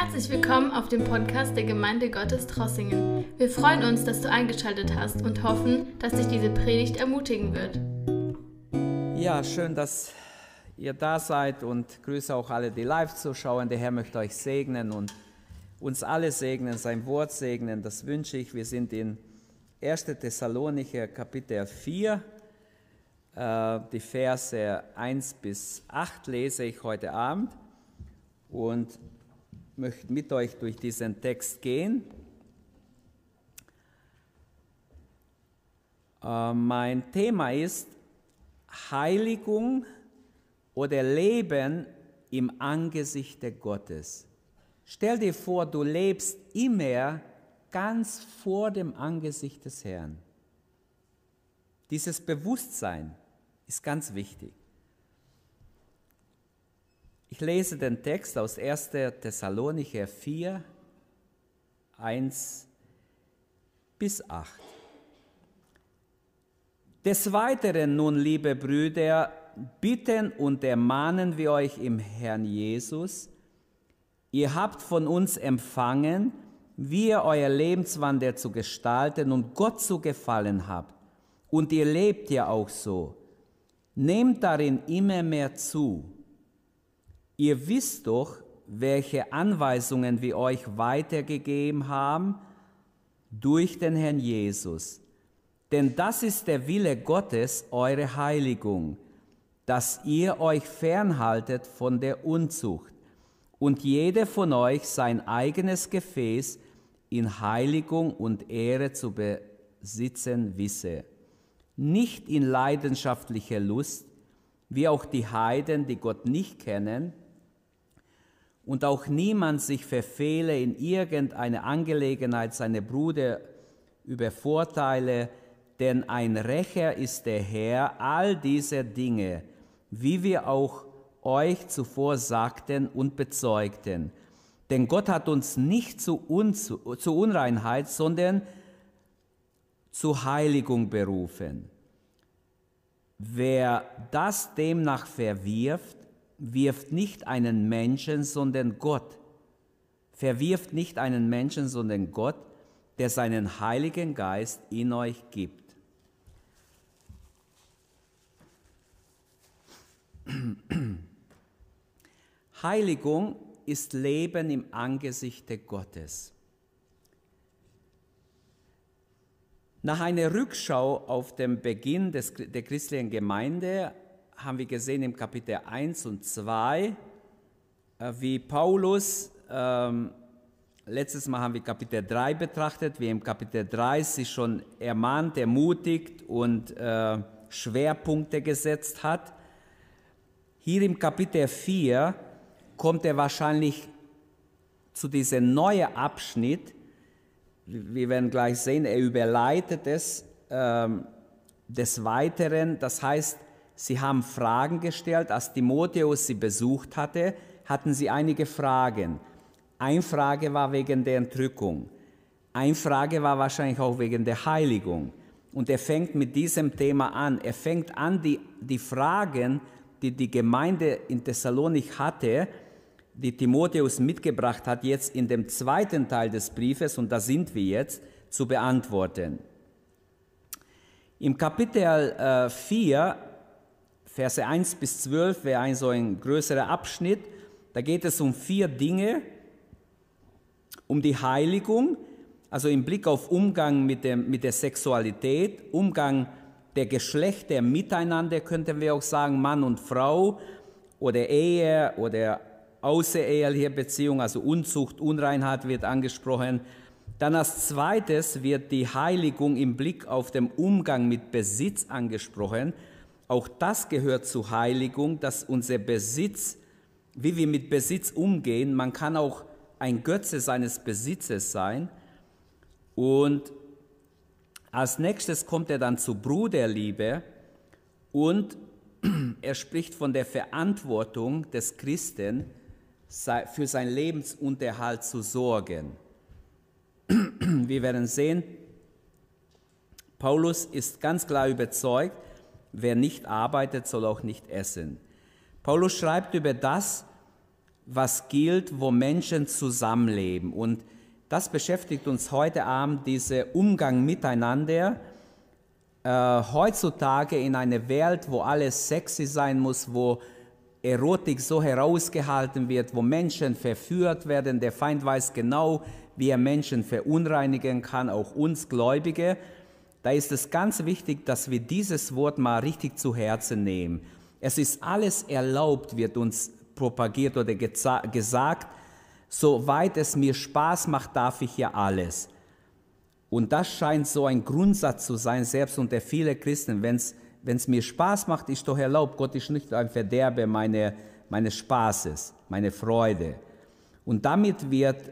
Herzlich willkommen auf dem Podcast der Gemeinde Gottes Trossingen. Wir freuen uns, dass du eingeschaltet hast und hoffen, dass dich diese Predigt ermutigen wird. Ja, schön, dass ihr da seid und grüße auch alle, die live zuschauen. Der Herr möchte euch segnen und uns alle segnen, sein Wort segnen. Das wünsche ich. Wir sind in 1. Thessalonicher Kapitel 4. Äh, die Verse 1 bis 8 lese ich heute Abend und möchte mit euch durch diesen Text gehen. Äh, mein Thema ist Heiligung oder Leben im Angesicht Gottes. Stell dir vor, du lebst immer ganz vor dem Angesicht des Herrn. Dieses Bewusstsein ist ganz wichtig. Ich lese den Text aus 1. Thessalonicher 4, 1 bis 8. Des Weiteren nun, liebe Brüder, bitten und ermahnen wir euch im Herrn Jesus, ihr habt von uns empfangen, wie ihr euer Lebenswandel zu gestalten und Gott zu gefallen habt. Und ihr lebt ja auch so. Nehmt darin immer mehr zu Ihr wisst doch, welche Anweisungen wir euch weitergegeben haben durch den Herrn Jesus. Denn das ist der Wille Gottes, eure Heiligung, dass ihr euch fernhaltet von der Unzucht und jeder von euch sein eigenes Gefäß in Heiligung und Ehre zu besitzen wisse. Nicht in leidenschaftlicher Lust, wie auch die Heiden, die Gott nicht kennen, und auch niemand sich verfehle in irgendeine Angelegenheit seine Brüder übervorteile, denn ein Rächer ist der Herr all dieser Dinge, wie wir auch euch zuvor sagten und bezeugten. Denn Gott hat uns nicht zu, Unzu zu Unreinheit, sondern zu Heiligung berufen. Wer das demnach verwirft, wirft nicht einen Menschen, sondern Gott. Verwirft nicht einen Menschen, sondern Gott, der seinen Heiligen Geist in euch gibt. Heiligung ist Leben im Angesichte Gottes. Nach einer Rückschau auf den Beginn des, der christlichen Gemeinde haben wir gesehen im Kapitel 1 und 2, äh, wie Paulus, ähm, letztes Mal haben wir Kapitel 3 betrachtet, wie im Kapitel 3 sich schon ermahnt, ermutigt und äh, Schwerpunkte gesetzt hat. Hier im Kapitel 4 kommt er wahrscheinlich zu diesem neuen Abschnitt. Wir werden gleich sehen, er überleitet es ähm, des Weiteren. Das heißt, Sie haben Fragen gestellt. Als Timotheus sie besucht hatte, hatten sie einige Fragen. Eine Frage war wegen der Entrückung. Eine Frage war wahrscheinlich auch wegen der Heiligung. Und er fängt mit diesem Thema an. Er fängt an, die, die Fragen, die die Gemeinde in Thessalonik hatte, die Timotheus mitgebracht hat, jetzt in dem zweiten Teil des Briefes, und da sind wir jetzt, zu beantworten. Im Kapitel äh, 4 Verse 1 bis 12 wäre ein so ein größerer Abschnitt. Da geht es um vier Dinge. Um die Heiligung, also im Blick auf Umgang mit, dem, mit der Sexualität, Umgang der Geschlechter miteinander, könnten wir auch sagen, Mann und Frau oder Ehe oder außereheliche Beziehung, also Unzucht, Unreinheit wird angesprochen. Dann als zweites wird die Heiligung im Blick auf den Umgang mit Besitz angesprochen. Auch das gehört zur Heiligung, dass unser Besitz, wie wir mit Besitz umgehen, man kann auch ein Götze seines Besitzes sein. Und als nächstes kommt er dann zu Bruderliebe und er spricht von der Verantwortung des Christen, für seinen Lebensunterhalt zu sorgen. Wir werden sehen, Paulus ist ganz klar überzeugt, Wer nicht arbeitet, soll auch nicht essen. Paulus schreibt über das, was gilt, wo Menschen zusammenleben. Und das beschäftigt uns heute Abend, dieser Umgang miteinander. Äh, heutzutage in einer Welt, wo alles sexy sein muss, wo Erotik so herausgehalten wird, wo Menschen verführt werden, der Feind weiß genau, wie er Menschen verunreinigen kann, auch uns Gläubige. Da ist es ganz wichtig, dass wir dieses Wort mal richtig zu Herzen nehmen. Es ist alles erlaubt, wird uns propagiert oder gesagt, soweit es mir Spaß macht, darf ich ja alles. Und das scheint so ein Grundsatz zu sein, selbst unter vielen Christen. Wenn es mir Spaß macht, ist doch erlaubt. Gott ist nicht ein Verderber meine, meines Spaßes, meine Freude. Und damit wird,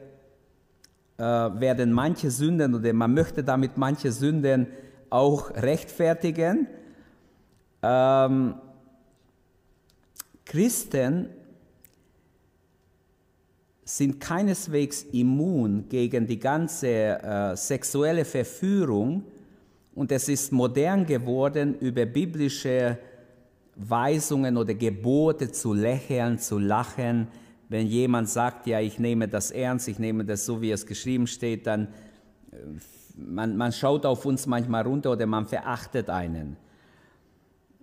äh, werden manche Sünden oder man möchte damit manche Sünden auch rechtfertigen. Ähm, Christen sind keineswegs immun gegen die ganze äh, sexuelle Verführung und es ist modern geworden, über biblische Weisungen oder Gebote zu lächeln, zu lachen. Wenn jemand sagt, ja, ich nehme das ernst, ich nehme das so, wie es geschrieben steht, dann äh, man, man schaut auf uns manchmal runter oder man verachtet einen.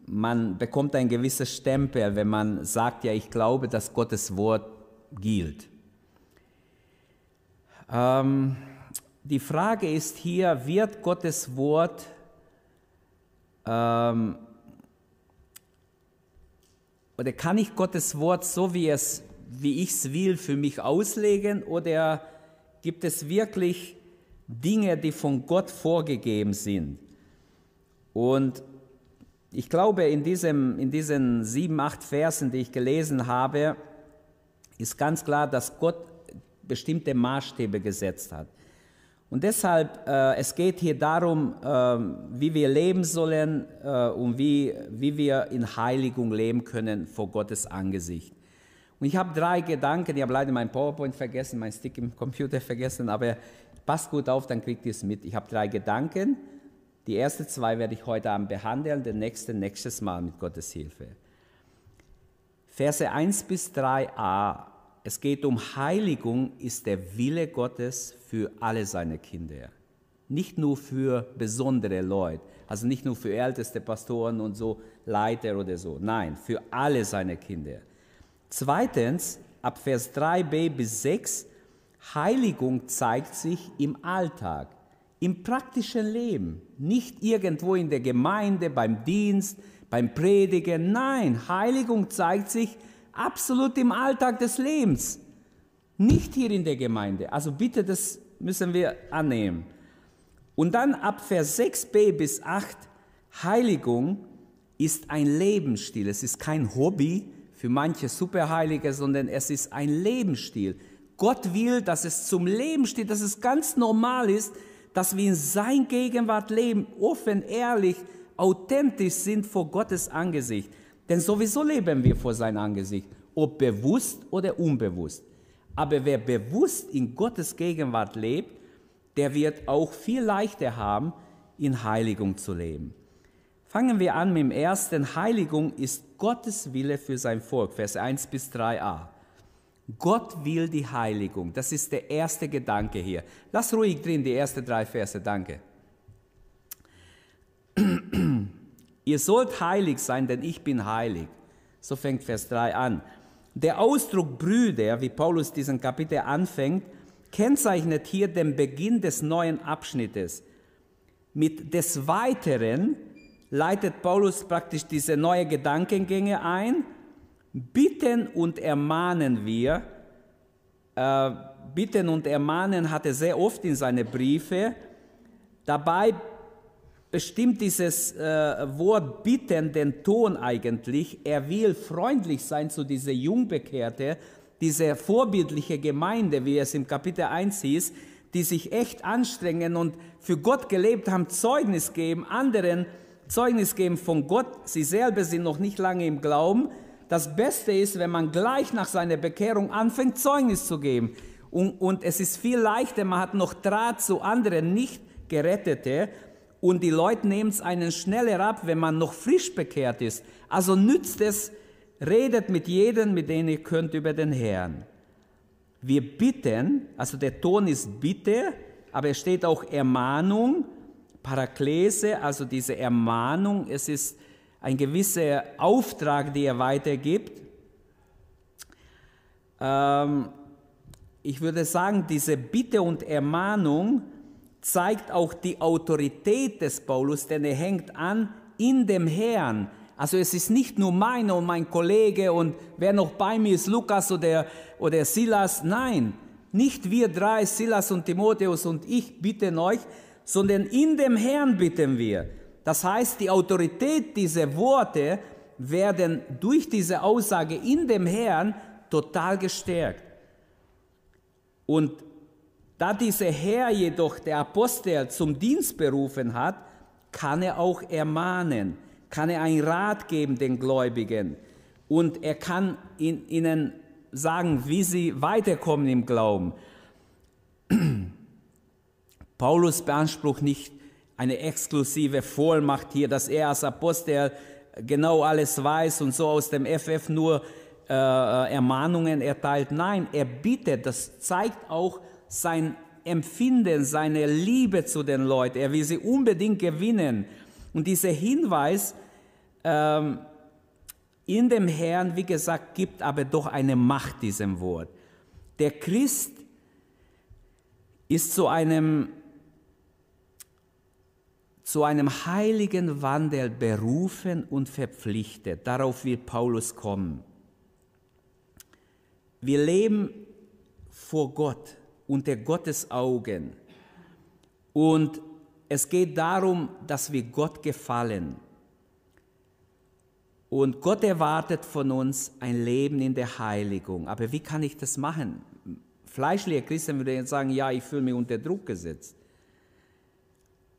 Man bekommt ein gewisses Stempel, wenn man sagt, ja, ich glaube, dass Gottes Wort gilt. Ähm, die Frage ist hier, wird Gottes Wort ähm, oder kann ich Gottes Wort so wie es wie ich es will für mich auslegen oder gibt es wirklich Dinge, die von Gott vorgegeben sind? Und ich glaube, in, diesem, in diesen sieben, acht Versen, die ich gelesen habe, ist ganz klar, dass Gott bestimmte Maßstäbe gesetzt hat. Und deshalb, äh, es geht hier darum, äh, wie wir leben sollen äh, und wie, wie wir in Heiligung leben können vor Gottes Angesicht. Und ich habe drei Gedanken, ich habe leider mein PowerPoint vergessen, mein Stick im Computer vergessen, aber passt gut auf, dann kriegt ihr es mit. Ich habe drei Gedanken. Die ersten zwei werde ich heute Abend behandeln, der nächste nächstes Mal mit Gottes Hilfe. Verse 1 bis 3a es geht um Heiligung, ist der Wille Gottes für alle seine Kinder. Nicht nur für besondere Leute, also nicht nur für älteste Pastoren und so, Leiter oder so. Nein, für alle seine Kinder. Zweitens, ab Vers 3b bis 6, Heiligung zeigt sich im Alltag, im praktischen Leben, nicht irgendwo in der Gemeinde, beim Dienst, beim Predigen. Nein, Heiligung zeigt sich absolut im Alltag des Lebens, nicht hier in der Gemeinde. Also bitte, das müssen wir annehmen. Und dann ab Vers 6b bis 8, Heiligung ist ein Lebensstil. Es ist kein Hobby für manche Superheilige, sondern es ist ein Lebensstil. Gott will, dass es zum Leben steht, dass es ganz normal ist, dass wir in sein Gegenwart leben, offen, ehrlich, authentisch sind vor Gottes Angesicht. Denn sowieso leben wir vor sein Angesicht, ob bewusst oder unbewusst. Aber wer bewusst in Gottes Gegenwart lebt, der wird auch viel leichter haben, in Heiligung zu leben. Fangen wir an mit dem ersten. Heiligung ist Gottes Wille für sein Volk, Vers 1 bis 3a. Gott will die Heiligung. Das ist der erste Gedanke hier. Lass ruhig drin die ersten drei Verse. Danke. Ihr sollt heilig sein, denn ich bin heilig. So fängt Vers 3 an. Der Ausdruck Brüder, wie Paulus diesen Kapitel anfängt, kennzeichnet hier den Beginn des neuen Abschnittes. Mit des Weiteren leitet Paulus praktisch diese neue Gedankengänge ein. Bitten und ermahnen wir. Äh, bitten und ermahnen hat er sehr oft in seine Briefe. Dabei bestimmt dieses äh, Wort bitten den Ton eigentlich. Er will freundlich sein zu dieser Jungbekehrte, diese vorbildliche Gemeinde, wie es im Kapitel 1 hieß, die sich echt anstrengen und für Gott gelebt haben, Zeugnis geben, anderen Zeugnis geben von Gott. Sie selber sind noch nicht lange im Glauben. Das Beste ist, wenn man gleich nach seiner Bekehrung anfängt, Zeugnis zu geben. Und, und es ist viel leichter, man hat noch Draht zu anderen nicht Gerettete und die Leute nehmen es einen schneller ab, wenn man noch frisch bekehrt ist. Also nützt es redet mit jedem, mit dem ihr könnt, über den Herrn. Wir bitten, also der Ton ist Bitte, aber es steht auch Ermahnung, Paraklese, also diese Ermahnung. Es ist ein gewisser Auftrag, den er weitergibt. Ähm, ich würde sagen, diese Bitte und Ermahnung zeigt auch die Autorität des Paulus, denn er hängt an in dem Herrn. Also es ist nicht nur meine und mein Kollege und wer noch bei mir ist, Lukas oder, oder Silas. Nein, nicht wir drei, Silas und Timotheus und ich bitten euch, sondern in dem Herrn bitten wir. Das heißt, die Autorität dieser Worte werden durch diese Aussage in dem Herrn total gestärkt. Und da dieser Herr jedoch der Apostel zum Dienst berufen hat, kann er auch ermahnen, kann er einen Rat geben den Gläubigen und er kann ihnen sagen, wie sie weiterkommen im Glauben. Paulus beansprucht nicht eine exklusive Vollmacht hier, dass er als Apostel genau alles weiß und so aus dem FF nur äh, äh, Ermahnungen erteilt. Nein, er bittet, das zeigt auch sein Empfinden, seine Liebe zu den Leuten. Er will sie unbedingt gewinnen. Und dieser Hinweis ähm, in dem Herrn, wie gesagt, gibt aber doch eine Macht diesem Wort. Der Christ ist zu einem zu einem heiligen Wandel berufen und verpflichtet. Darauf will Paulus kommen. Wir leben vor Gott, unter Gottes Augen. Und es geht darum, dass wir Gott gefallen. Und Gott erwartet von uns ein Leben in der Heiligung. Aber wie kann ich das machen? Fleischliche Christen würden jetzt sagen, ja, ich fühle mich unter Druck gesetzt.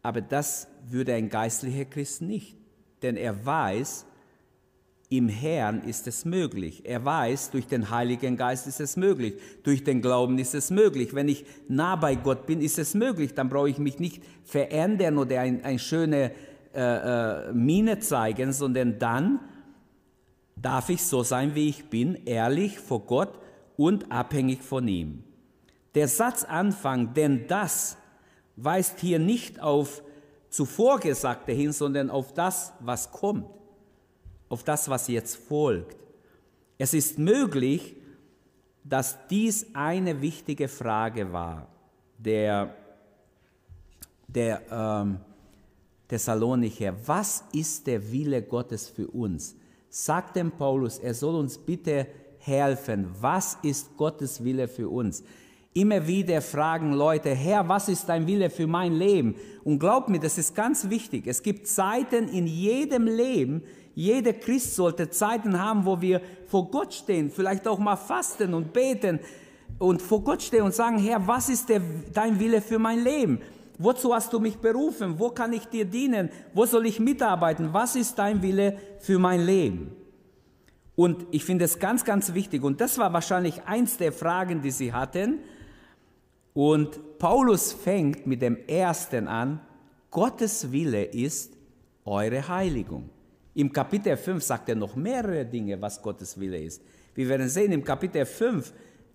Aber das würde ein geistlicher Christ nicht, denn er weiß, im Herrn ist es möglich. Er weiß, durch den Heiligen Geist ist es möglich. Durch den Glauben ist es möglich. Wenn ich nah bei Gott bin, ist es möglich. Dann brauche ich mich nicht verändern oder eine ein schöne äh, äh, Miene zeigen, sondern dann darf ich so sein, wie ich bin, ehrlich vor Gott und abhängig von ihm. Der Satzanfang, denn das weist hier nicht auf zuvor Gesagte hin, sondern auf das, was kommt, auf das, was jetzt folgt. Es ist möglich, dass dies eine wichtige Frage war, der, der ähm, Thessalonicher. Was ist der Wille Gottes für uns? Sagt dem Paulus, er soll uns bitte helfen. Was ist Gottes Wille für uns? Immer wieder fragen Leute, Herr, was ist dein Wille für mein Leben? Und glaub mir, das ist ganz wichtig. Es gibt Zeiten in jedem Leben, jeder Christ sollte Zeiten haben, wo wir vor Gott stehen, vielleicht auch mal fasten und beten und vor Gott stehen und sagen, Herr, was ist der, dein Wille für mein Leben? Wozu hast du mich berufen? Wo kann ich dir dienen? Wo soll ich mitarbeiten? Was ist dein Wille für mein Leben? Und ich finde es ganz, ganz wichtig. Und das war wahrscheinlich eins der Fragen, die sie hatten. Und Paulus fängt mit dem ersten an, Gottes Wille ist eure Heiligung. Im Kapitel 5 sagt er noch mehrere Dinge, was Gottes Wille ist. Wir werden sehen, im Kapitel 5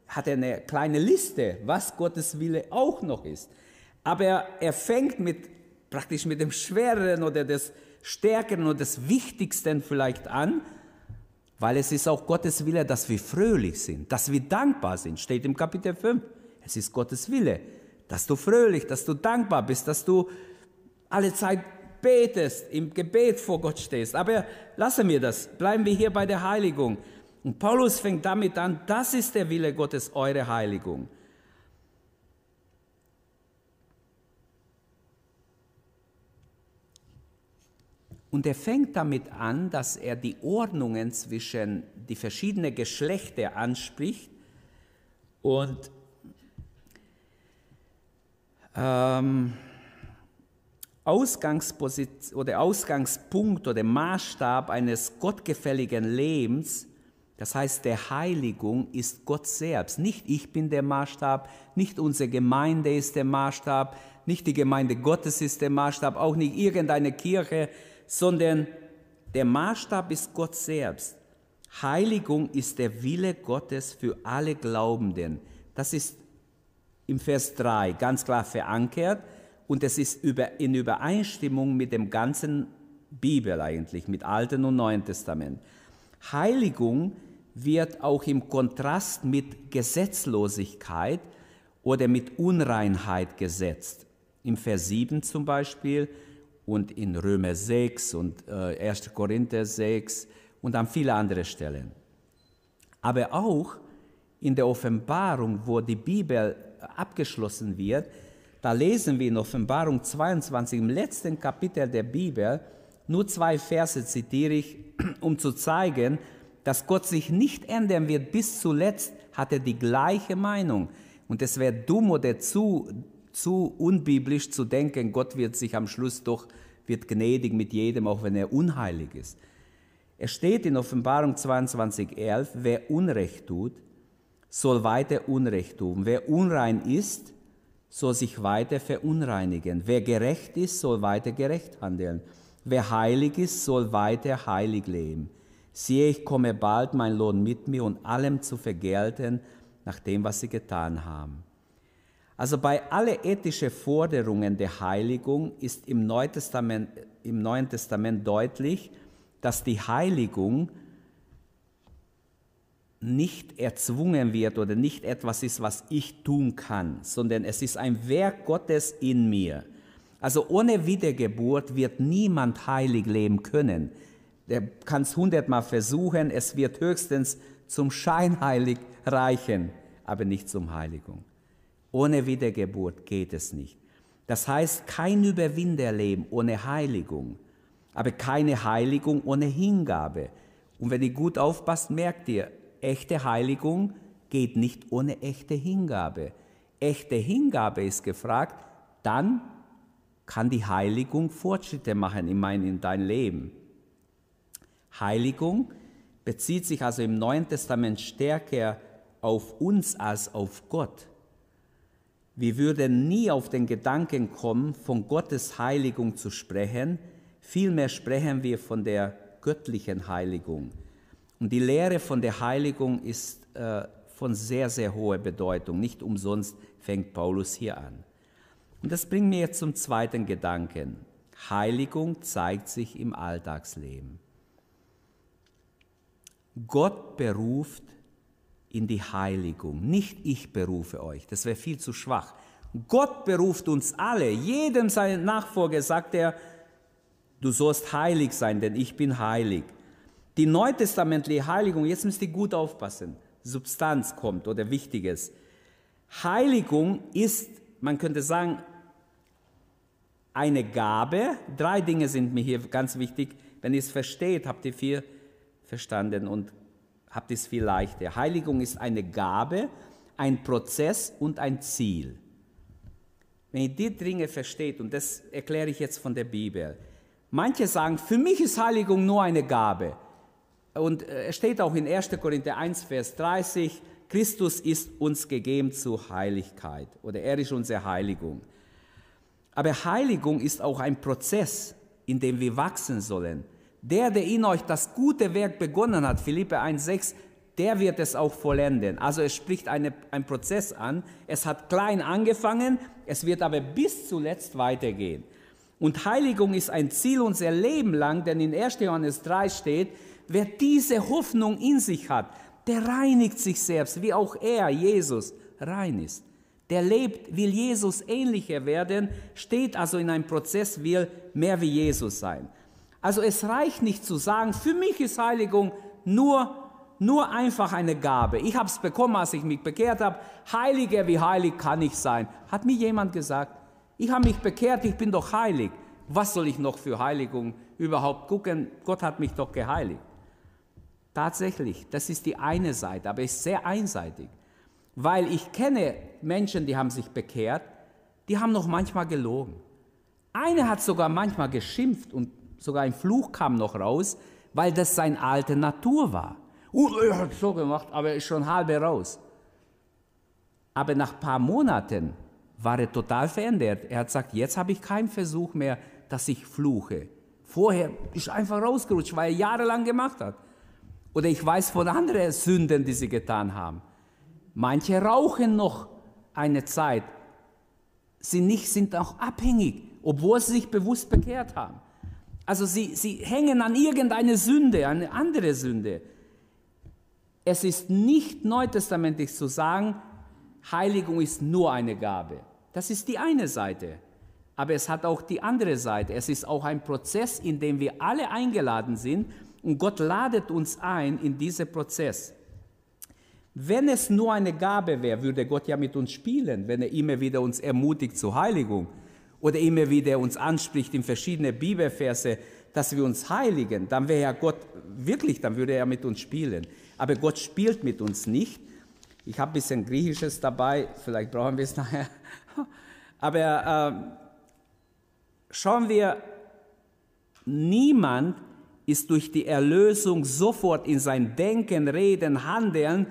hat er eine kleine Liste, was Gottes Wille auch noch ist. Aber er fängt mit, praktisch mit dem Schwereren oder des Stärkeren oder des Wichtigsten vielleicht an, weil es ist auch Gottes Wille, dass wir fröhlich sind, dass wir dankbar sind, steht im Kapitel 5. Es ist Gottes Wille, dass du fröhlich, dass du dankbar bist, dass du alle Zeit betest, im Gebet vor Gott stehst. Aber lassen wir das, bleiben wir hier bei der Heiligung. Und Paulus fängt damit an, das ist der Wille Gottes, eure Heiligung. Und er fängt damit an, dass er die Ordnungen zwischen die verschiedenen Geschlechter anspricht und ähm, Ausgangsposition oder Ausgangspunkt oder Maßstab eines gottgefälligen Lebens, das heißt der Heiligung, ist Gott selbst. Nicht ich bin der Maßstab, nicht unsere Gemeinde ist der Maßstab, nicht die Gemeinde Gottes ist der Maßstab, auch nicht irgendeine Kirche, sondern der Maßstab ist Gott selbst. Heiligung ist der Wille Gottes für alle Glaubenden. Das ist im Vers 3 ganz klar verankert und es ist in Übereinstimmung mit dem ganzen Bibel eigentlich, mit Alten und Neuen Testament. Heiligung wird auch im Kontrast mit Gesetzlosigkeit oder mit Unreinheit gesetzt. Im Vers 7 zum Beispiel und in Römer 6 und äh, 1. Korinther 6 und an viele andere Stellen. Aber auch in der Offenbarung, wo die Bibel abgeschlossen wird, da lesen wir in Offenbarung 22, im letzten Kapitel der Bibel, nur zwei Verse zitiere ich, um zu zeigen, dass Gott sich nicht ändern wird. Bis zuletzt hat er die gleiche Meinung. Und es wäre dumm oder zu, zu unbiblisch zu denken, Gott wird sich am Schluss doch, wird gnädig mit jedem, auch wenn er unheilig ist. Es steht in Offenbarung 22,11, wer Unrecht tut, soll weiter Unrecht tun. Wer unrein ist, soll sich weiter verunreinigen. Wer gerecht ist, soll weiter gerecht handeln. Wer heilig ist, soll weiter heilig leben. Siehe, ich komme bald, mein Lohn mit mir und allem zu vergelten, nach dem, was sie getan haben. Also bei alle ethischen Forderungen der Heiligung ist im Neuen Testament, im Neuen Testament deutlich, dass die Heiligung nicht erzwungen wird oder nicht etwas ist, was ich tun kann, sondern es ist ein Werk Gottes in mir. Also ohne Wiedergeburt wird niemand heilig leben können. Der kann es hundertmal versuchen, es wird höchstens zum Scheinheilig reichen, aber nicht zum Heiligung. Ohne Wiedergeburt geht es nicht. Das heißt, kein Überwinderleben ohne Heiligung, aber keine Heiligung ohne Hingabe. Und wenn ihr gut aufpasst, merkt ihr, echte Heiligung geht nicht ohne echte Hingabe. Echte Hingabe ist gefragt, dann kann die Heiligung Fortschritte machen in, mein, in dein Leben. Heiligung bezieht sich also im Neuen Testament stärker auf uns als auf Gott. Wir würden nie auf den Gedanken kommen, von Gottes Heiligung zu sprechen, vielmehr sprechen wir von der göttlichen Heiligung. Und die Lehre von der Heiligung ist äh, von sehr, sehr hoher Bedeutung. Nicht umsonst fängt Paulus hier an. Und das bringt mir jetzt zum zweiten Gedanken. Heiligung zeigt sich im Alltagsleben. Gott beruft in die Heiligung. Nicht ich berufe euch, das wäre viel zu schwach. Gott beruft uns alle. Jedem seinen Nachfolger sagt er, du sollst heilig sein, denn ich bin heilig. Die neutestamentliche Heiligung, jetzt müsst ihr gut aufpassen, Substanz kommt oder Wichtiges. Heiligung ist, man könnte sagen, eine Gabe. Drei Dinge sind mir hier ganz wichtig. Wenn ihr es versteht, habt ihr viel verstanden und habt es viel leichter. Heiligung ist eine Gabe, ein Prozess und ein Ziel. Wenn ihr die Dinge versteht, und das erkläre ich jetzt von der Bibel, manche sagen, für mich ist Heiligung nur eine Gabe. Und äh, es steht auch in 1. Korinther 1, Vers 30, Christus ist uns gegeben zur Heiligkeit oder er ist unsere Heiligung. Aber Heiligung ist auch ein Prozess, in dem wir wachsen sollen. Der, der in euch das gute Werk begonnen hat, Philippe 1,6, der wird es auch vollenden. Also es spricht eine, ein Prozess an. Es hat klein angefangen, es wird aber bis zuletzt weitergehen. Und Heiligung ist ein Ziel unser Leben lang, denn in 1. Johannes 3 steht, wer diese Hoffnung in sich hat, der reinigt sich selbst, wie auch er, Jesus, rein ist. Der lebt, will Jesus ähnlicher werden, steht also in einem Prozess, will mehr wie Jesus sein. Also es reicht nicht zu sagen, für mich ist Heiligung nur, nur einfach eine Gabe. Ich habe es bekommen, als ich mich bekehrt habe. Heiliger wie heilig kann ich sein. Hat mir jemand gesagt, ich habe mich bekehrt, ich bin doch heilig. Was soll ich noch für Heiligung überhaupt gucken? Gott hat mich doch geheiligt. Tatsächlich, das ist die eine Seite, aber es ist sehr einseitig. Weil ich kenne Menschen, die haben sich bekehrt, die haben noch manchmal gelogen. Eine hat sogar manchmal geschimpft und sogar ein Fluch kam noch raus, weil das seine alte Natur war. Und er hat so gemacht, aber er ist schon halb raus. Aber nach ein paar Monaten war er total verändert. Er hat gesagt, jetzt habe ich keinen Versuch mehr, dass ich fluche. Vorher ist einfach rausgerutscht, weil er jahrelang gemacht hat. Oder ich weiß von anderen Sünden, die sie getan haben. Manche rauchen noch eine Zeit, sie nicht, sind auch abhängig, obwohl sie sich bewusst bekehrt haben. Also sie, sie hängen an irgendeine Sünde, eine andere Sünde. Es ist nicht neutestamentlich zu sagen, Heiligung ist nur eine Gabe. Das ist die eine Seite. Aber es hat auch die andere Seite. Es ist auch ein Prozess, in dem wir alle eingeladen sind und Gott ladet uns ein in diesen Prozess. Wenn es nur eine Gabe wäre, würde Gott ja mit uns spielen, wenn er immer wieder uns ermutigt zur Heiligung oder immer wieder uns anspricht in verschiedene Bibelverse, dass wir uns heiligen, dann wäre ja Gott wirklich, dann würde er mit uns spielen. Aber Gott spielt mit uns nicht. Ich habe ein bisschen Griechisches dabei, vielleicht brauchen wir es nachher. Aber äh, schauen wir, niemand ist durch die Erlösung sofort in sein Denken, Reden, Handeln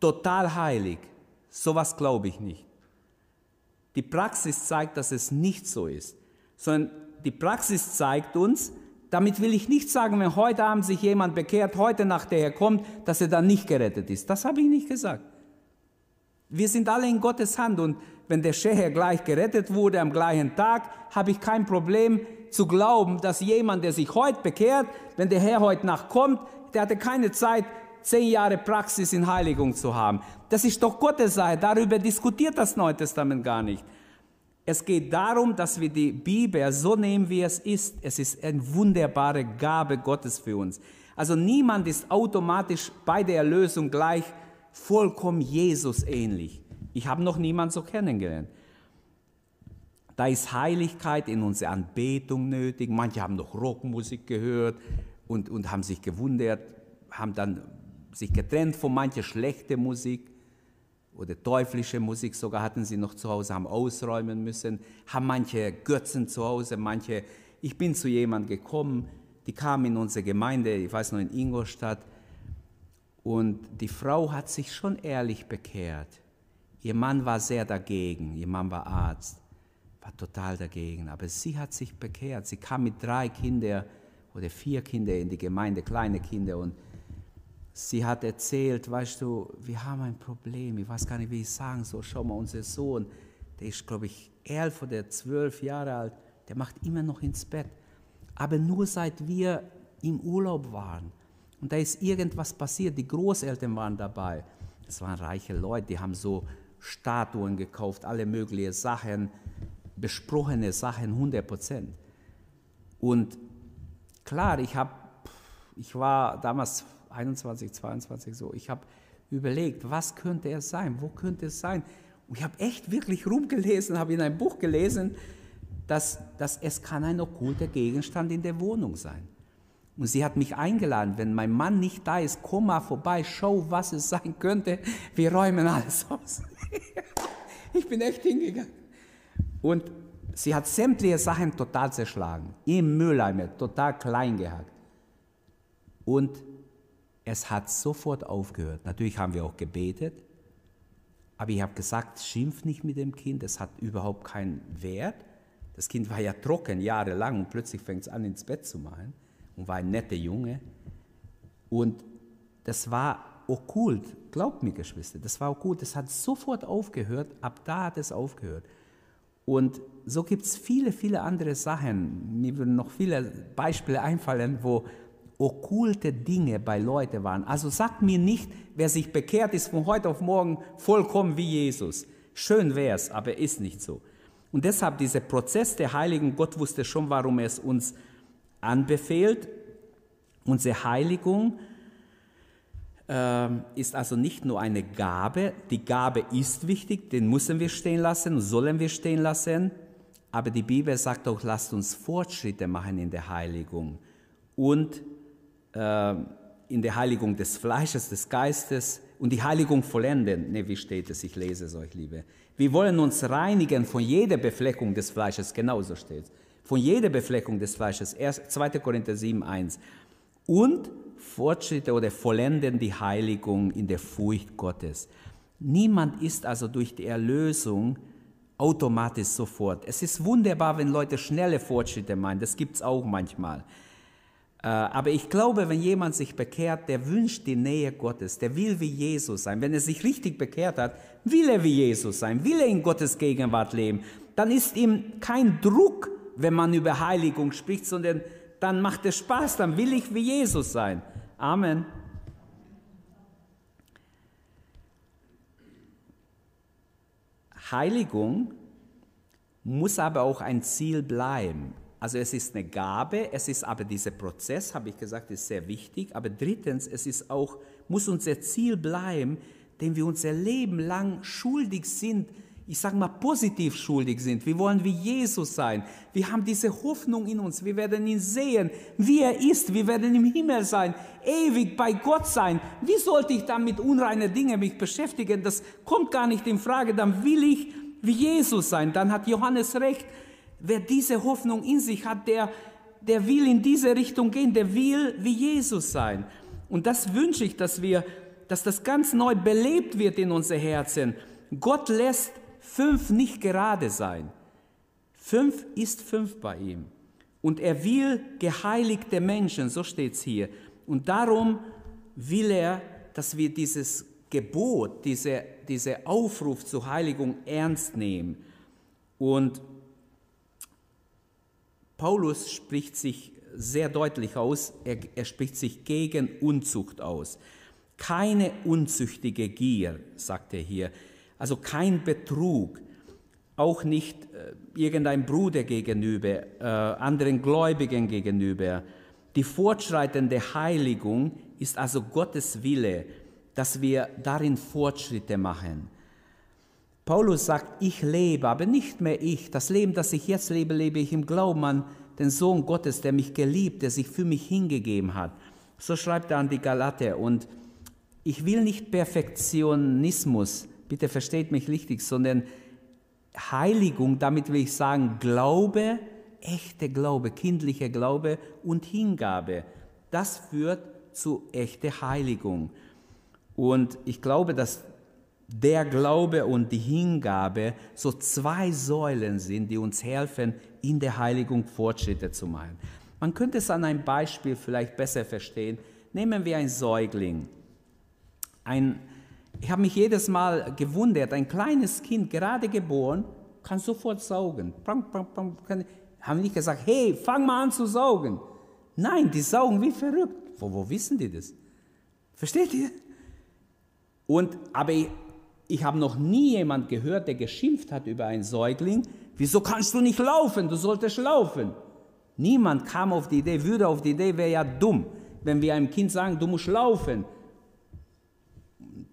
total heilig. Sowas glaube ich nicht. Die Praxis zeigt, dass es nicht so ist, sondern die Praxis zeigt uns, damit will ich nicht sagen, wenn heute Abend sich jemand bekehrt, heute Nacht der Herr kommt, dass er dann nicht gerettet ist. Das habe ich nicht gesagt. Wir sind alle in Gottes Hand und wenn der Scheher gleich gerettet wurde am gleichen Tag, habe ich kein Problem zu glauben, dass jemand, der sich heute bekehrt, wenn der Herr heute Nacht kommt, der hatte keine Zeit, zehn Jahre Praxis in Heiligung zu haben. Das ist doch Gottes Sache. Darüber diskutiert das Neue Testament gar nicht. Es geht darum, dass wir die Bibel so nehmen, wie es ist. Es ist eine wunderbare Gabe Gottes für uns. Also niemand ist automatisch bei der Erlösung gleich vollkommen Jesus ähnlich. Ich habe noch niemanden so kennengelernt. Da ist Heiligkeit in unserer Anbetung nötig. Manche haben noch Rockmusik gehört und, und haben sich gewundert, haben dann sich getrennt von mancher schlechter Musik oder teuflische Musik sogar hatten sie noch zu Hause, haben ausräumen müssen, haben manche Götzen zu Hause, manche, ich bin zu jemandem gekommen, die kam in unsere Gemeinde, ich weiß noch in Ingolstadt, und die Frau hat sich schon ehrlich bekehrt. Ihr Mann war sehr dagegen, ihr Mann war Arzt, war total dagegen, aber sie hat sich bekehrt. Sie kam mit drei Kindern oder vier Kindern in die Gemeinde, kleine Kinder, und sie hat erzählt, weißt du, wir haben ein Problem, ich weiß gar nicht, wie ich sagen soll. Schau mal, unser Sohn, der ist, glaube ich, elf oder zwölf Jahre alt, der macht immer noch ins Bett. Aber nur seit wir im Urlaub waren und da ist irgendwas passiert, die Großeltern waren dabei. Das waren reiche Leute, die haben so Statuen gekauft, alle möglichen Sachen, besprochene Sachen, 100 Prozent. Und klar, ich habe, ich war damals 21, 22 so. Ich habe überlegt, was könnte es sein? Wo könnte es sein? Und ich habe echt wirklich rumgelesen, habe in einem Buch gelesen, dass, dass es kann ein okkulter Gegenstand in der Wohnung sein. Und sie hat mich eingeladen, wenn mein Mann nicht da ist, komm mal vorbei, schau, was es sein könnte. Wir räumen alles aus. ich bin echt hingegangen. Und sie hat sämtliche Sachen total zerschlagen, im Mülleimer, total klein gehackt. Und es hat sofort aufgehört. Natürlich haben wir auch gebetet, aber ich habe gesagt, schimpf nicht mit dem Kind, es hat überhaupt keinen Wert. Das Kind war ja trocken jahrelang und plötzlich fängt es an, ins Bett zu machen und war ein netter Junge. Und das war okkult, glaubt mir, Geschwister, das war okkult, das hat sofort aufgehört, ab da hat es aufgehört. Und so gibt es viele, viele andere Sachen. Mir würden noch viele Beispiele einfallen, wo okkulte Dinge bei Leuten waren. Also sagt mir nicht, wer sich bekehrt ist von heute auf morgen vollkommen wie Jesus. Schön wäre es, aber ist nicht so. Und deshalb dieser Prozess der Heiligen, Gott wusste schon, warum er es uns anbefehlt. Unsere Heiligung ist also nicht nur eine Gabe, die Gabe ist wichtig, den müssen wir stehen lassen, sollen wir stehen lassen, aber die Bibel sagt auch, lasst uns Fortschritte machen in der Heiligung und äh, in der Heiligung des Fleisches, des Geistes und die Heiligung vollenden. Ne, wie steht es? Ich lese es euch, liebe. Wir wollen uns reinigen von jeder Befleckung des Fleisches, genauso steht es. Von jeder Befleckung des Fleisches. 2. Korinther 7, 1. Und Fortschritte oder vollenden die Heiligung in der Furcht Gottes. Niemand ist also durch die Erlösung automatisch sofort. Es ist wunderbar, wenn Leute schnelle Fortschritte meinen. Das gibt es auch manchmal. Äh, aber ich glaube, wenn jemand sich bekehrt, der wünscht die Nähe Gottes, der will wie Jesus sein. Wenn er sich richtig bekehrt hat, will er wie Jesus sein, will er in Gottes Gegenwart leben. Dann ist ihm kein Druck, wenn man über Heiligung spricht, sondern dann macht es Spaß, dann will ich wie Jesus sein. Amen. Heiligung muss aber auch ein Ziel bleiben. Also es ist eine Gabe, es ist aber dieser Prozess, habe ich gesagt, ist sehr wichtig. Aber drittens, es ist auch, muss unser Ziel bleiben, dem wir unser Leben lang schuldig sind, ich sage mal positiv schuldig sind. Wir wollen wie Jesus sein. Wir haben diese Hoffnung in uns. Wir werden ihn sehen, wie er ist. Wir werden im Himmel sein, ewig bei Gott sein. Wie sollte ich dann mit unreinen Dingen mich beschäftigen? Das kommt gar nicht in Frage. Dann will ich wie Jesus sein. Dann hat Johannes recht. Wer diese Hoffnung in sich hat, der, der will in diese Richtung gehen. Der will wie Jesus sein. Und das wünsche ich, dass wir, dass das ganz neu belebt wird in unser Herzen. Gott lässt fünf nicht gerade sein. Fünf ist fünf bei ihm. Und er will geheiligte Menschen, so steht es hier. Und darum will er, dass wir dieses Gebot, diese, diese Aufruf zur Heiligung ernst nehmen. Und Paulus spricht sich sehr deutlich aus, er, er spricht sich gegen Unzucht aus. Keine unzüchtige Gier, sagt er hier, also kein Betrug, auch nicht äh, irgendein Bruder gegenüber, äh, anderen Gläubigen gegenüber. Die fortschreitende Heiligung ist also Gottes Wille, dass wir darin Fortschritte machen. Paulus sagt, ich lebe, aber nicht mehr ich. Das Leben, das ich jetzt lebe, lebe ich im Glauben an den Sohn Gottes, der mich geliebt, der sich für mich hingegeben hat. So schreibt er an die Galater. Und ich will nicht Perfektionismus bitte versteht mich richtig, sondern Heiligung, damit will ich sagen, Glaube, echte Glaube, kindliche Glaube und Hingabe. Das führt zu echter Heiligung. Und ich glaube, dass der Glaube und die Hingabe so zwei Säulen sind, die uns helfen, in der Heiligung Fortschritte zu machen. Man könnte es an einem Beispiel vielleicht besser verstehen. Nehmen wir ein Säugling. Ein ich habe mich jedes Mal gewundert, ein kleines Kind, gerade geboren, kann sofort saugen. Haben nicht gesagt, hey, fang mal an zu saugen. Nein, die saugen wie verrückt. Wo, wo wissen die das? Versteht ihr? Und, aber ich, ich habe noch nie jemand gehört, der geschimpft hat über einen Säugling. Wieso kannst du nicht laufen? Du solltest laufen. Niemand kam auf die Idee, würde auf die Idee, wäre ja dumm, wenn wir einem Kind sagen, du musst laufen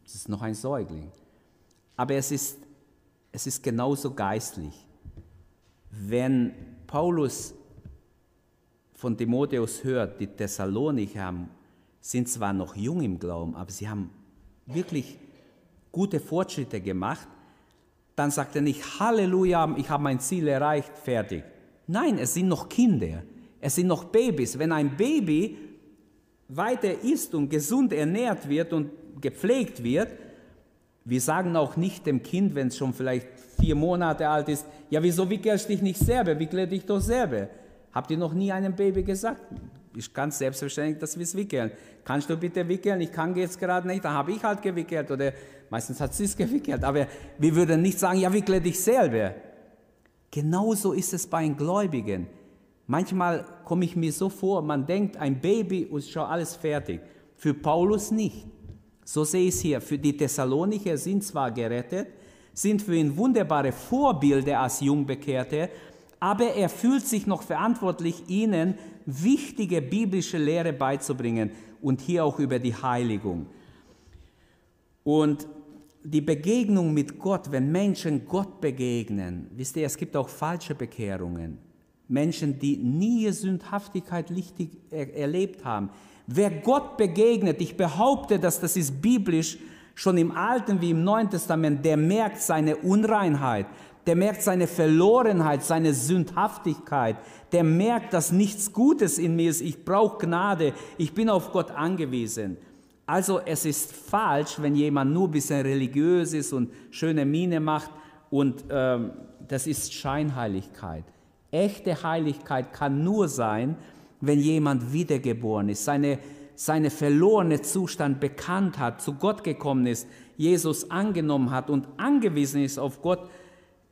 es ist noch ein Säugling. Aber es ist, es ist genauso geistlich. Wenn Paulus von Timotheus hört, die Thessalonicher sind zwar noch jung im Glauben, aber sie haben wirklich gute Fortschritte gemacht, dann sagt er nicht, Halleluja, ich habe mein Ziel erreicht, fertig. Nein, es sind noch Kinder, es sind noch Babys. Wenn ein Baby weiter isst und gesund ernährt wird und gepflegt wird. Wir sagen auch nicht dem Kind, wenn es schon vielleicht vier Monate alt ist, ja, wieso wickelst du dich nicht selber? Wickle dich doch selber. Habt ihr noch nie einem Baby gesagt? Ist ganz selbstverständlich, dass wir es wickeln. Kannst du bitte wickeln? Ich kann jetzt gerade nicht, dann habe ich halt gewickelt oder meistens hat sie es gewickelt. Aber wir würden nicht sagen, ja, wickle dich selber. Genauso ist es bei den Gläubigen. Manchmal komme ich mir so vor, man denkt, ein Baby ist schon alles fertig. Für Paulus nicht. So sehe ich es hier. Für die Thessalonicher sind zwar gerettet, sind für ihn wunderbare Vorbilder als Jungbekehrte, aber er fühlt sich noch verantwortlich, ihnen wichtige biblische Lehre beizubringen und hier auch über die Heiligung. Und die Begegnung mit Gott, wenn Menschen Gott begegnen, wisst ihr, es gibt auch falsche Bekehrungen. Menschen, die nie Sündhaftigkeit richtig erlebt haben, Wer Gott begegnet, ich behaupte, dass das ist biblisch, schon im Alten wie im Neuen Testament, der merkt seine Unreinheit, der merkt seine Verlorenheit, seine Sündhaftigkeit, der merkt, dass nichts Gutes in mir ist, ich brauche Gnade, ich bin auf Gott angewiesen. Also es ist falsch, wenn jemand nur ein bisschen religiös ist und schöne Miene macht und ähm, das ist Scheinheiligkeit. Echte Heiligkeit kann nur sein, wenn jemand wiedergeboren ist, seine, seine verlorene Zustand bekannt hat, zu Gott gekommen ist, Jesus angenommen hat und angewiesen ist auf Gott,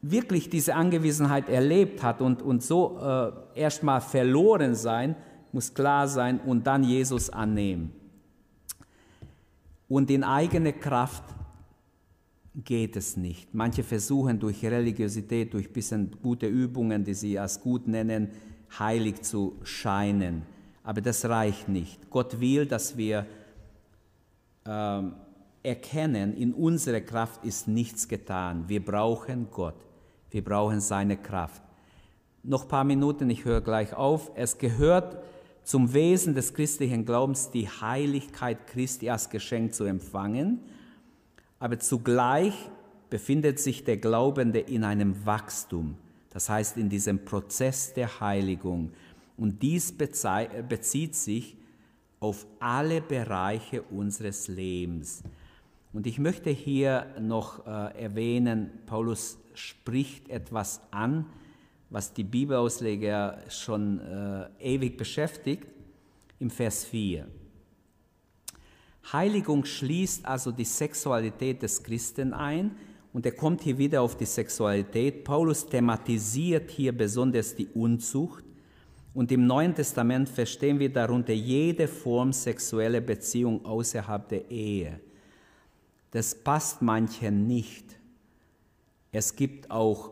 wirklich diese Angewiesenheit erlebt hat und, und so äh, erstmal verloren sein, muss klar sein und dann Jesus annehmen. Und in eigene Kraft geht es nicht. Manche versuchen durch Religiosität, durch ein bisschen gute Übungen, die sie als gut nennen, heilig zu scheinen. Aber das reicht nicht. Gott will, dass wir ähm, erkennen, in unserer Kraft ist nichts getan. Wir brauchen Gott. Wir brauchen seine Kraft. Noch ein paar Minuten, ich höre gleich auf. Es gehört zum Wesen des christlichen Glaubens, die Heiligkeit Christi als Geschenk zu empfangen. Aber zugleich befindet sich der Glaubende in einem Wachstum, das heißt in diesem Prozess der Heiligung. Und dies bezieht sich auf alle Bereiche unseres Lebens. Und ich möchte hier noch äh, erwähnen, Paulus spricht etwas an, was die Bibelausleger schon äh, ewig beschäftigt, im Vers 4. Heiligung schließt also die Sexualität des Christen ein und er kommt hier wieder auf die Sexualität. Paulus thematisiert hier besonders die Unzucht und im Neuen Testament verstehen wir darunter jede Form sexueller Beziehung außerhalb der Ehe. Das passt manchen nicht. Es gibt auch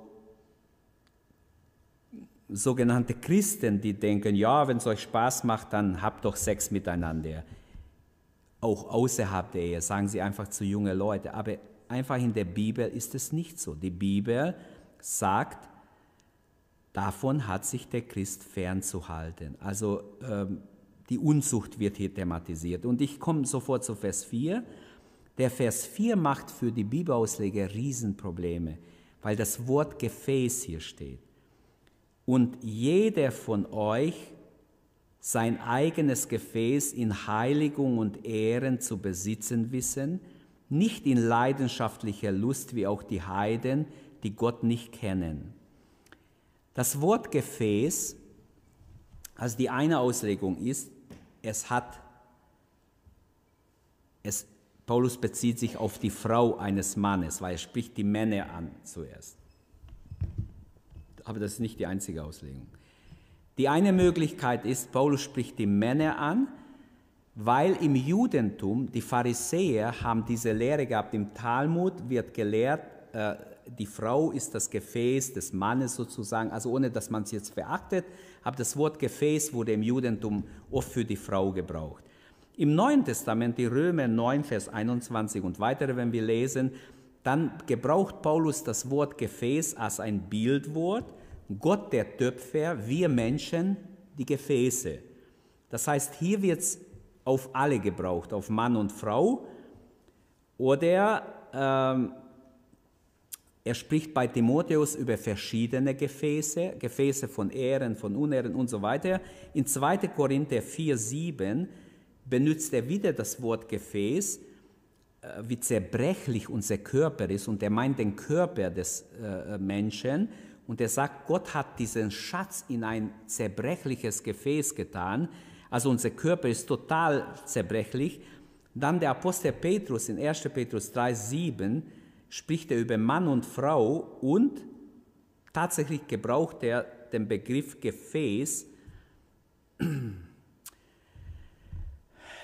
sogenannte Christen, die denken, ja, wenn es euch Spaß macht, dann habt doch Sex miteinander. Auch außerhalb der Ehe, sagen sie einfach zu jungen Leuten. Aber einfach in der Bibel ist es nicht so. Die Bibel sagt, davon hat sich der Christ fernzuhalten. Also ähm, die Unzucht wird hier thematisiert. Und ich komme sofort zu Vers 4. Der Vers 4 macht für die Bibelausleger Riesenprobleme, weil das Wort Gefäß hier steht. Und jeder von euch sein eigenes Gefäß in Heiligung und Ehren zu besitzen wissen, nicht in leidenschaftlicher Lust wie auch die Heiden, die Gott nicht kennen. Das Wort Gefäß, also die eine Auslegung ist, es hat, es, Paulus bezieht sich auf die Frau eines Mannes, weil er spricht die Männer an zuerst. Aber das ist nicht die einzige Auslegung. Die eine Möglichkeit ist, Paulus spricht die Männer an, weil im Judentum die Pharisäer haben diese Lehre gehabt, im Talmud wird gelehrt, äh, die Frau ist das Gefäß des Mannes sozusagen, also ohne dass man es jetzt verachtet, aber das Wort Gefäß wurde im Judentum oft für die Frau gebraucht. Im Neuen Testament, die Römer 9, Vers 21 und weitere, wenn wir lesen, dann gebraucht Paulus das Wort Gefäß als ein Bildwort. Gott der Töpfer, wir Menschen die Gefäße. Das heißt, hier wird es auf alle gebraucht, auf Mann und Frau. Oder ähm, er spricht bei Timotheus über verschiedene Gefäße, Gefäße von Ehren, von Unehren und so weiter. In 2. Korinther 4, 7 benutzt er wieder das Wort Gefäß, äh, wie zerbrechlich unser Körper ist. Und er meint den Körper des äh, Menschen. Und er sagt, Gott hat diesen Schatz in ein zerbrechliches Gefäß getan. Also unser Körper ist total zerbrechlich. Dann der Apostel Petrus in 1. Petrus 3, 7 spricht er über Mann und Frau und tatsächlich gebraucht er den Begriff Gefäß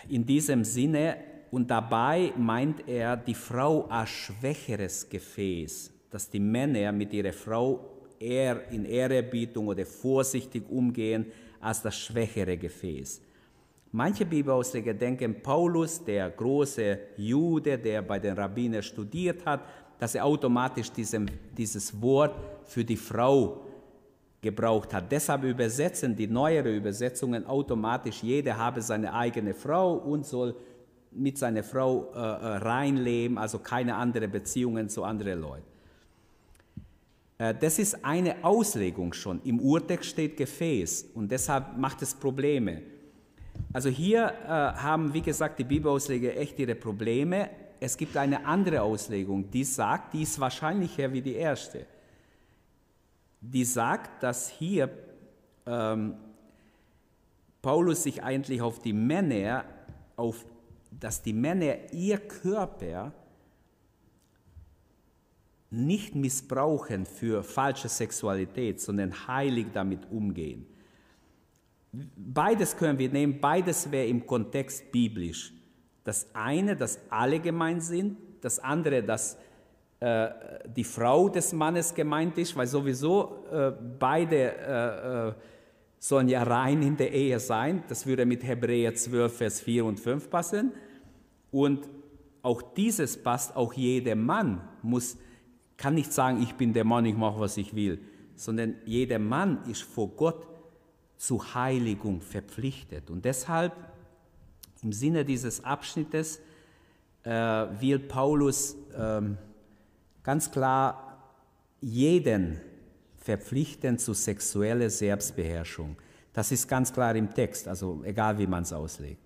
in diesem Sinne und dabei meint er die Frau als schwächeres Gefäß, dass die Männer mit ihrer Frau eher in Ehrerbietung oder vorsichtig umgehen als das schwächere Gefäß. Manche Bibelausleger denken, Paulus, der große Jude, der bei den Rabbinern studiert hat, dass er automatisch diesem, dieses Wort für die Frau gebraucht hat. Deshalb übersetzen die neueren Übersetzungen automatisch, jeder habe seine eigene Frau und soll mit seiner Frau äh, äh reinleben, also keine anderen Beziehungen zu anderen Leuten. Äh, das ist eine Auslegung schon. Im Urtext steht Gefäß und deshalb macht es Probleme. Also hier äh, haben, wie gesagt, die Bibelausleger echt ihre Probleme. Es gibt eine andere Auslegung, die sagt, die ist wahrscheinlicher wie die erste. Die sagt, dass hier ähm, Paulus sich eigentlich auf die Männer, auf, dass die Männer ihr Körper nicht missbrauchen für falsche Sexualität, sondern heilig damit umgehen. Beides können wir nehmen, beides wäre im Kontext biblisch. Das eine, dass alle gemeint sind, das andere, dass äh, die Frau des Mannes gemeint ist, weil sowieso äh, beide äh, äh sollen ja rein in der Ehe sein. Das würde mit Hebräer 12, Vers 4 und 5 passen. Und auch dieses passt, auch jeder Mann muss, kann nicht sagen, ich bin der Mann, ich mache, was ich will, sondern jeder Mann ist vor Gott zu Heiligung verpflichtet. Und deshalb, im Sinne dieses Abschnittes, äh, will Paulus ähm, ganz klar jeden verpflichten zu sexueller Selbstbeherrschung. Das ist ganz klar im Text, also egal wie man es auslegt.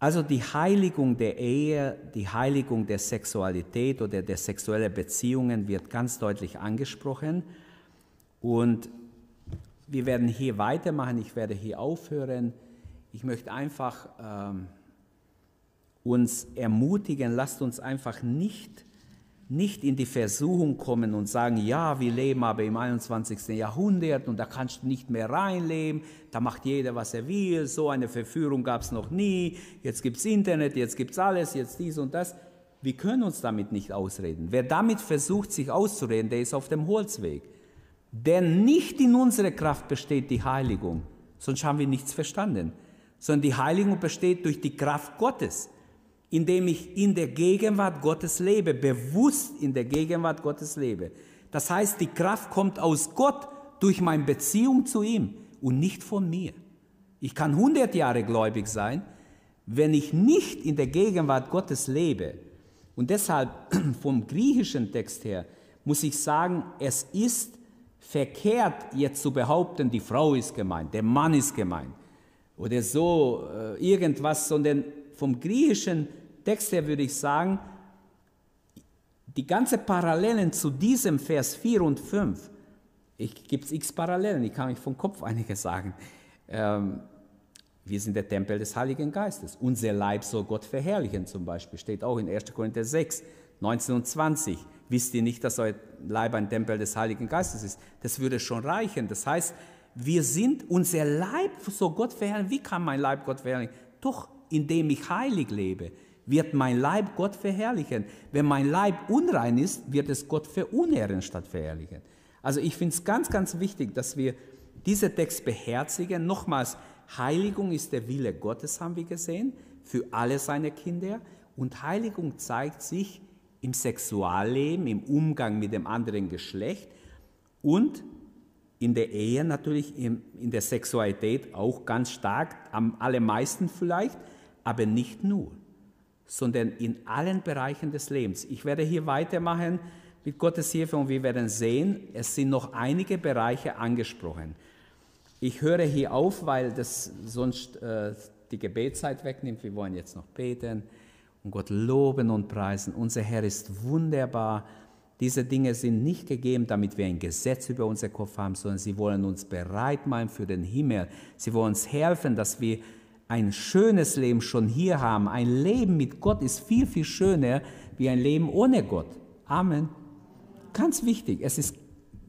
Also die Heiligung der Ehe, die Heiligung der Sexualität oder der sexuellen Beziehungen wird ganz deutlich angesprochen. Und wir werden hier weitermachen, ich werde hier aufhören. Ich möchte einfach ähm, uns ermutigen, lasst uns einfach nicht nicht in die Versuchung kommen und sagen, ja, wir leben aber im 21. Jahrhundert und da kannst du nicht mehr reinleben, da macht jeder, was er will, so eine Verführung gab es noch nie, jetzt gibt es Internet, jetzt gibt es alles, jetzt dies und das. Wir können uns damit nicht ausreden. Wer damit versucht, sich auszureden, der ist auf dem Holzweg. Denn nicht in unserer Kraft besteht die Heiligung, sonst haben wir nichts verstanden, sondern die Heiligung besteht durch die Kraft Gottes indem ich in der Gegenwart Gottes lebe, bewusst in der Gegenwart Gottes lebe. Das heißt, die Kraft kommt aus Gott durch meine Beziehung zu ihm und nicht von mir. Ich kann 100 Jahre gläubig sein, wenn ich nicht in der Gegenwart Gottes lebe. Und deshalb vom griechischen Text her muss ich sagen, es ist verkehrt jetzt zu behaupten, die Frau ist gemeint, der Mann ist gemeint oder so äh, irgendwas, sondern vom griechischen Text her würde ich sagen, die ganze Parallelen zu diesem Vers 4 und 5, ich gibt es x Parallelen, ich kann euch vom Kopf einige sagen. Ähm, wir sind der Tempel des Heiligen Geistes. Unser Leib soll Gott verherrlichen, zum Beispiel, steht auch in 1. Korinther 6, 19 und 20. Wisst ihr nicht, dass euer Leib ein Tempel des Heiligen Geistes ist? Das würde schon reichen. Das heißt, wir sind, unser Leib soll Gott verherrlichen. Wie kann mein Leib Gott verherrlichen? Doch indem ich heilig lebe, wird mein Leib Gott verherrlichen. Wenn mein Leib unrein ist, wird es Gott verunehren statt verherrlichen. Also ich finde es ganz, ganz wichtig, dass wir diesen Text beherzigen. Nochmals, Heiligung ist der Wille Gottes, haben wir gesehen, für alle seine Kinder. Und Heiligung zeigt sich im Sexualleben, im Umgang mit dem anderen Geschlecht und in der Ehe natürlich, in der Sexualität auch ganz stark, am allermeisten vielleicht, aber nicht nur, sondern in allen Bereichen des Lebens. Ich werde hier weitermachen mit Gottes Hilfe und wir werden sehen, es sind noch einige Bereiche angesprochen. Ich höre hier auf, weil das sonst äh, die Gebetszeit wegnimmt. Wir wollen jetzt noch beten und Gott loben und preisen. Unser Herr ist wunderbar. Diese Dinge sind nicht gegeben, damit wir ein Gesetz über unser Kopf haben, sondern sie wollen uns bereit machen für den Himmel. Sie wollen uns helfen, dass wir ein schönes Leben schon hier haben. Ein Leben mit Gott ist viel, viel schöner wie ein Leben ohne Gott. Amen. Ganz wichtig, es ist,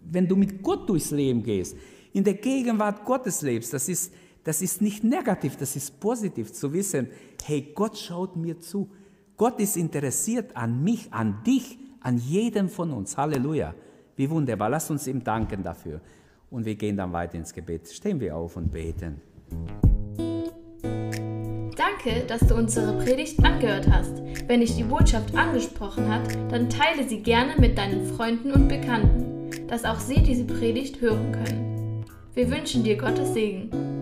wenn du mit Gott durchs Leben gehst, in der Gegenwart Gottes lebst, das ist, das ist nicht negativ, das ist positiv zu wissen, hey, Gott schaut mir zu. Gott ist interessiert an mich, an dich, an jeden von uns. Halleluja. Wie wunderbar. Lass uns ihm danken dafür. Und wir gehen dann weiter ins Gebet. Stehen wir auf und beten. Danke, dass du unsere Predigt angehört hast. Wenn dich die Botschaft angesprochen hat, dann teile sie gerne mit deinen Freunden und Bekannten, dass auch sie diese Predigt hören können. Wir wünschen dir Gottes Segen.